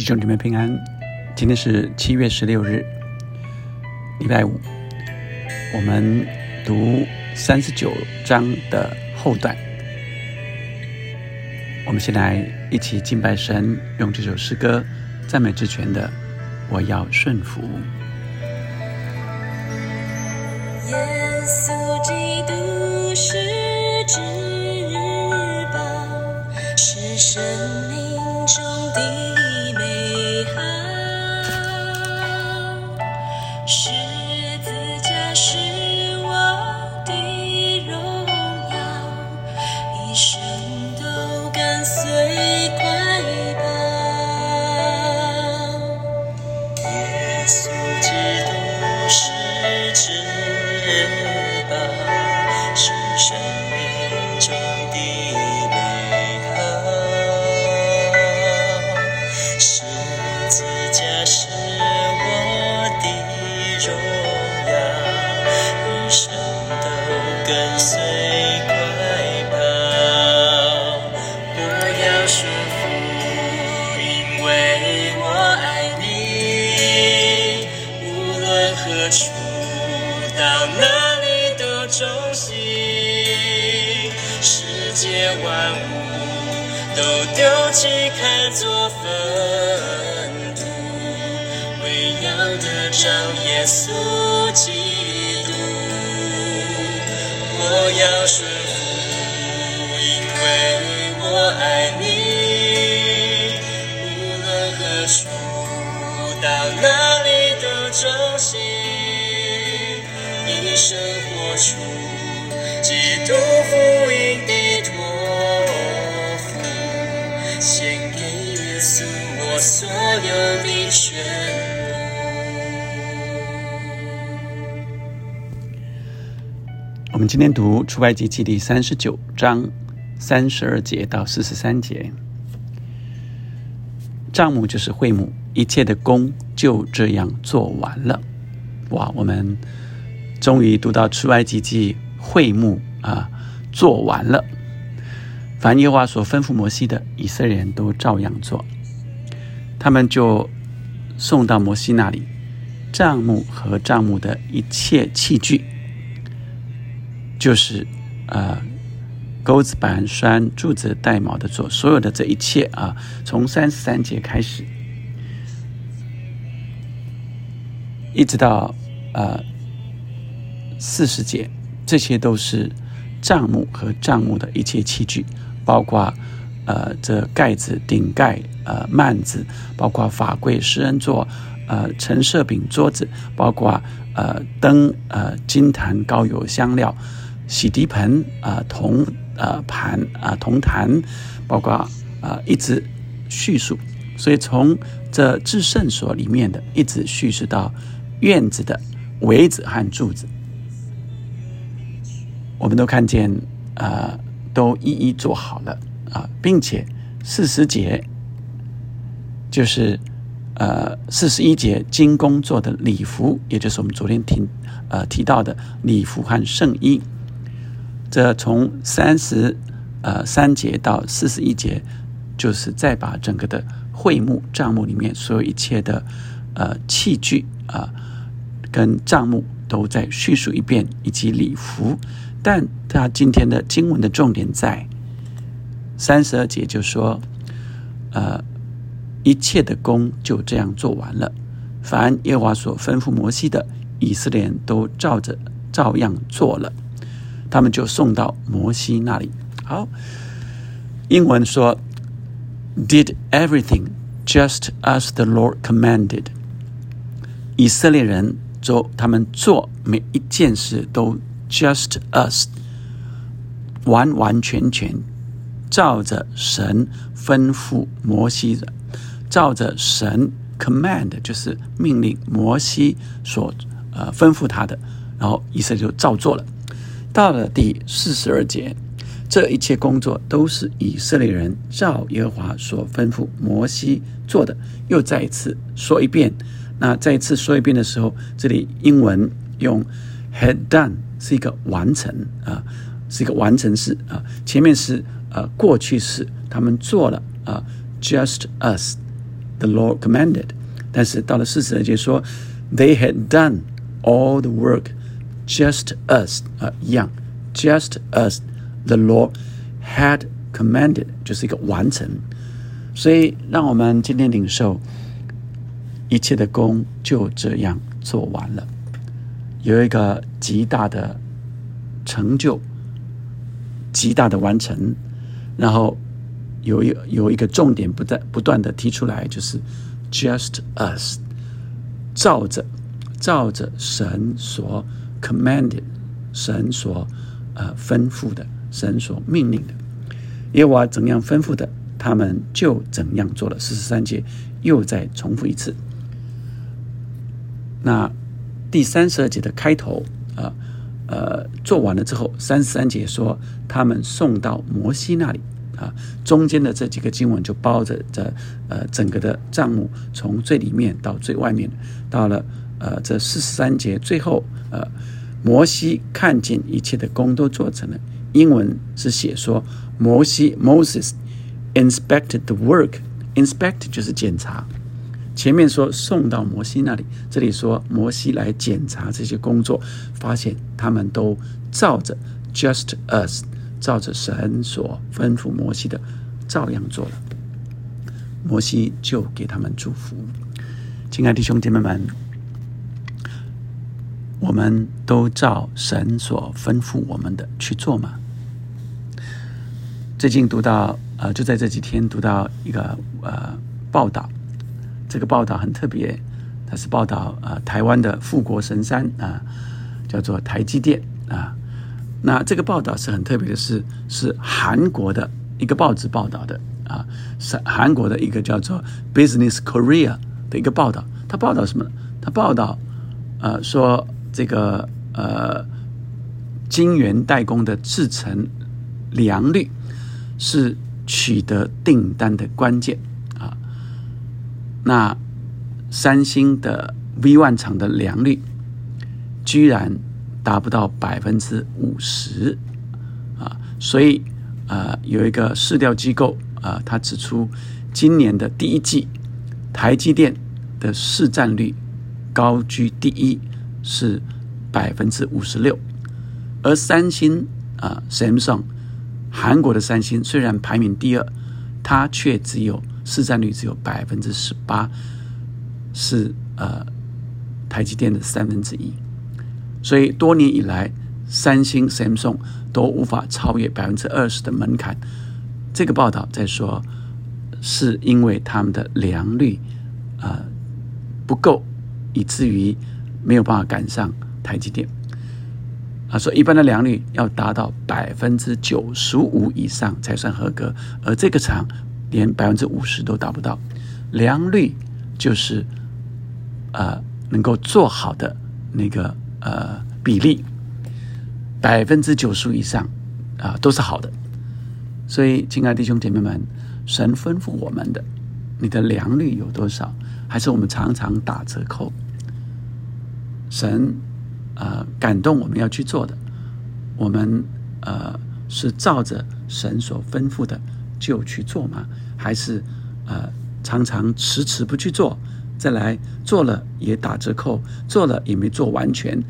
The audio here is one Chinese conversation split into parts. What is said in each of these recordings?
弟兄姊妹平安，今天是七月十六日，礼拜五。我们读三十九章的后段。我们先来一起敬拜神，用这首诗歌赞美之泉的，我要顺服。耶稣基督看作粪土，为要得着耶稣基督，我要顺服，因为我爱你。无论何处，到哪里都忠心，一生活出基督福音所有的全我们今天读出埃及记第三十九章三十二节到四十三节。账目就是会幕，一切的工就这样做完了。哇，我们终于读到出埃及记会幕啊，做完了。凡耶和华所吩咐摩西的，以色列人都照样做。他们就送到摩西那里，帐幕和帐幕的一切器具，就是呃钩子、板栓、柱子、带卯的做，所有的这一切啊，从三十三节开始，一直到呃四十节，这些都是帐幕和帐幕的一切器具。包括，呃，这盖子、顶盖、呃，幔子，包括法柜、施恩座、呃，陈设饼、桌子，包括呃灯、呃金坛、高油、香料、洗涤盆、啊铜、呃盘、啊铜坛，包括啊一直叙述，所以从这至圣所里面的一直叙述到院子的围子和柱子，我们都看见啊。都一一做好了啊，并且四十节就是呃四十一节金工做的礼服，也就是我们昨天提呃提到的礼服和圣衣。这从三十呃三节到四十一节，就是再把整个的会幕账目里面所有一切的呃器具啊跟账目都再叙述一遍，以及礼服。但他今天的经文的重点在三十二节，就说：“呃，一切的工就这样做完了。凡耶和华所吩咐摩西的，以色列人都照着照样做了。他们就送到摩西那里。好，英文说：‘Did everything just as the Lord commanded。’以色列人做，他们做每一件事都。” Just us，完完全全照着神吩咐摩西的，照着神 command 就是命令摩西所呃吩咐他的，然后以色列就照做了。到了第四十二节，这一切工作都是以色列人照耶和华所吩咐摩西做的。又再一次说一遍，那再一次说一遍的时候，这里英文用 had done。是一个完成啊，是一个完成式啊。前面是呃过去式，他们做了啊，just us the Lord commanded。但是到了四十二节说，They had done all the work just as 啊一样，just as the Lord had commanded，就是一个完成。所以让我们今天领受，一切的功就这样做完了，有一个极大的成就，极大的完成，然后有一有一个重点不断不断的提出来，就是 just us，照着照着神所 commanded，神所呃吩咐的，神所命令的，耶和华怎样吩咐的。他们就怎样做了。四十三节又再重复一次。那第三十二节的开头啊，呃，呃做完了之后，三十三节说他们送到摩西那里啊。中间的这几个经文就包着这呃整个的账目，从最里面到最外面，到了呃这四十三节最后呃，摩西看见一切的工都做成了。英文是写说摩西 Moses。Inspected the work. Inspect 就是检查。前面说送到摩西那里，这里说摩西来检查这些工作，发现他们都照着 just us，照着神所吩咐摩西的，照样做了。摩西就给他们祝福。亲爱的弟兄姐妹们，我们都照神所吩咐我们的去做吗？最近读到。呃，就在这几天读到一个呃报道，这个报道很特别，它是报道呃台湾的富国神山啊，叫做台积电啊。那这个报道是很特别的，是是韩国的一个报纸报道的啊，是韩国的一个叫做 Business Korea 的一个报道。它报道什么？它报道呃说这个呃晶圆代工的制程良率是。取得订单的关键，那三星的 V One 厂的良率居然达不到百分之五十啊，所以啊，有一个市调机构啊，他指出今年的第一季台积电的市占率高居第一，是百分之五十六，而三星啊，Samsung。韩国的三星虽然排名第二，它却只有市占率只有百分之十八，是呃台积电的三分之一。所以多年以来，三星、Samsung 都无法超越百分之二十的门槛。这个报道在说，是因为他们的良率啊不够，以至于没有办法赶上台积电。他说：“一般的良率要达到百分之九十五以上才算合格，而这个厂连百分之五十都达不到。良率就是呃能够做好的那个呃比例，百分之九十以上啊都是好的。所以，亲爱的弟兄姐妹们，神吩咐我们的，你的良率有多少？还是我们常常打折扣？神。”呃，感动我们要去做的，我们呃是照着神所吩咐的就去做吗？还是呃常常迟迟不去做，再来做了也打折扣，做了也没做完全，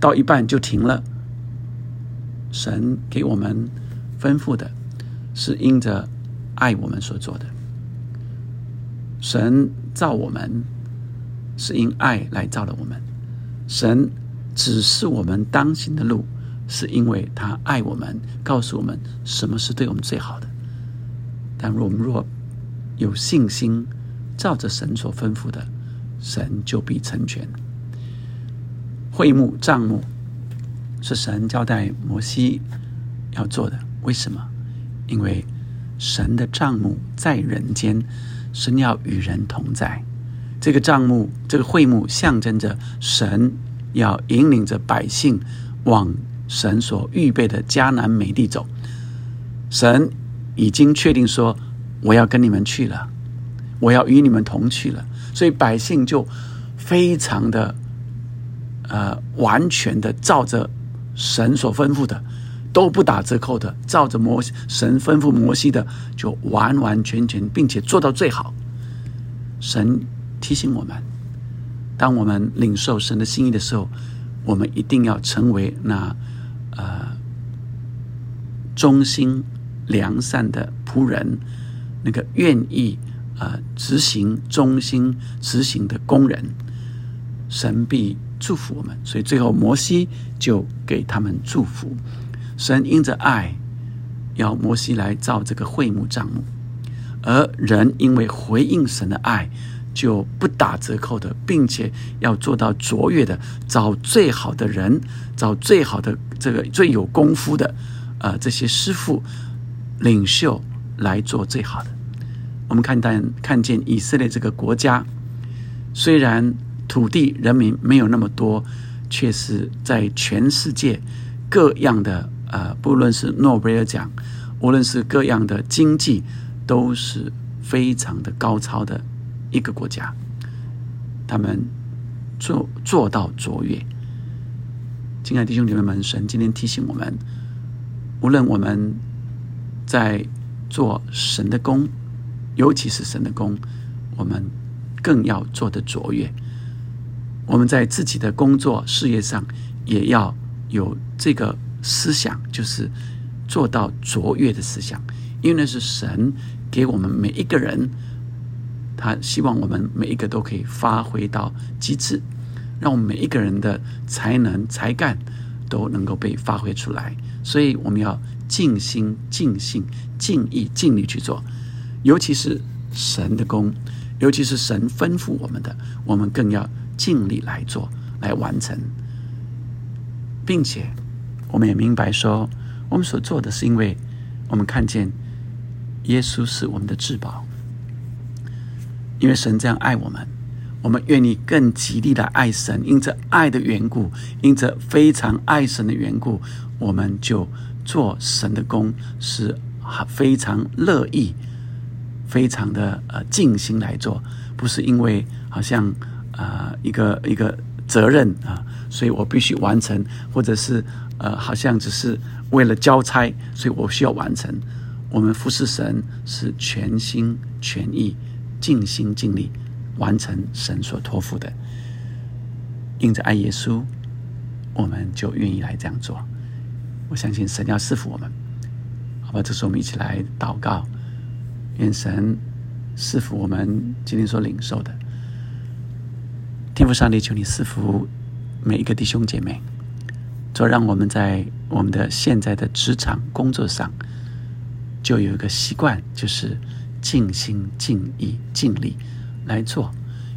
到一半就停了。神给我们吩咐的是因着爱我们所做的，神造我们是因爱来造了我们，神。指示我们当行的路，是因为他爱我们，告诉我们什么是对我们最好的。但若我们若有信心，照着神所吩咐的，神就必成全。会幕账目是神交代摩西要做的，为什么？因为神的账目在人间，神要与人同在。这个账目，这个会幕，象征着神。要引领着百姓往神所预备的迦南美地走。神已经确定说：“我要跟你们去了，我要与你们同去了。”所以百姓就非常的呃完全的照着神所吩咐的，都不打折扣的，照着摩神吩咐摩西的，就完完全全并且做到最好。神提醒我们，当我们领受神的心意的时候，我们一定要成为那呃忠心良善的仆人，那个愿意啊执行忠心执行的工人，神必祝福我们。所以最后摩西就给他们祝福。神因着爱，要摩西来造这个会幕帐幕，而人因为回应神的爱，就不打折扣的，并且要做到卓越的，找最好的人，找最好的这个最有功夫的，呃，这些师傅、领袖来做最好的。我们看到看见以色列这个国家，虽然土地人民没有那么多，却是在全世界各样的。呃，不论是诺贝尔奖，无论是各样的经济，都是非常的高超的一个国家。他们做做到卓越。亲爱的弟兄姐妹们，神今天提醒我们，无论我们在做神的工，尤其是神的工，我们更要做的卓越。我们在自己的工作事业上，也要有这个。思想就是做到卓越的思想，因为那是神给我们每一个人，他希望我们每一个都可以发挥到极致，让我们每一个人的才能才干都能够被发挥出来。所以我们要尽心、尽性、尽意、尽力去做，尤其是神的功，尤其是神吩咐我们的，我们更要尽力来做，来完成，并且。我们也明白说，我们所做的是因为我们看见耶稣是我们的至宝，因为神这样爱我们，我们愿意更极力的爱神。因着爱的缘故，因着非常爱神的缘故，我们就做神的工，是非常乐意、非常的呃尽心来做，不是因为好像呃一个一个责任啊，所以我必须完成，或者是。呃，好像只是为了交差，所以我需要完成。我们服侍神是全心全意、尽心尽力完成神所托付的。因着爱耶稣，我们就愿意来这样做。我相信神要赐福我们，好吧？这时候我们一起来祷告，愿神赐福我们今天所领受的。天父上帝，求你赐福每一个弟兄姐妹。就让我们在我们的现在的职场工作上，就有一个习惯，就是尽心尽意尽力来做，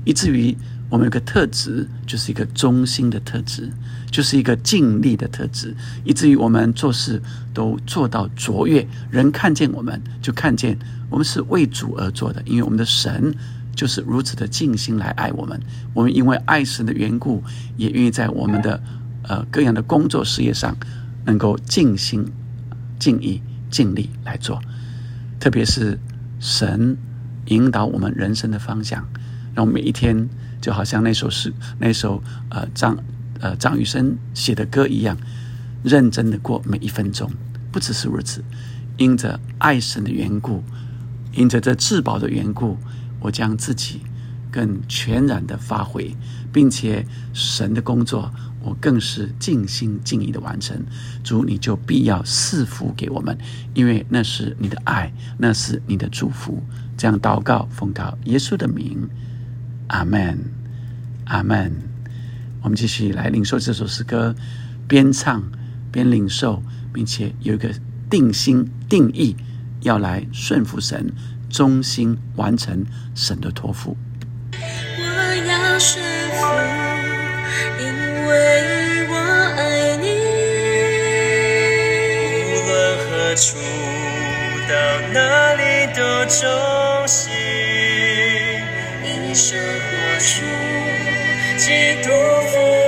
以至于我们有个特质，就是一个忠心的特质，就是一个尽力的特质，以至于我们做事都做到卓越。人看见我们，就看见我们是为主而做的，因为我们的神就是如此的尽心来爱我们。我们因为爱神的缘故，也愿意在我们的。呃，各样的工作事业上，能够尽心、尽意、尽力来做，特别是神引导我们人生的方向，让每一天就好像那首诗、那首呃张呃张雨生写的歌一样，认真的过每一分钟。不只是如此，因着爱神的缘故，因着这至宝的缘故，我将自己更全然的发挥，并且神的工作。我更是尽心尽意的完成，主你就必要赐福给我们，因为那是你的爱，那是你的祝福。这样祷告，奉告耶稣的名，阿门，阿门。我们继续来领受这首诗歌，边唱边领受，并且有一个定心定义，要来顺服神，忠心完成神的托付。我要顺服，因为我爱你，无论何。处到哪里的中心，一生活出基督福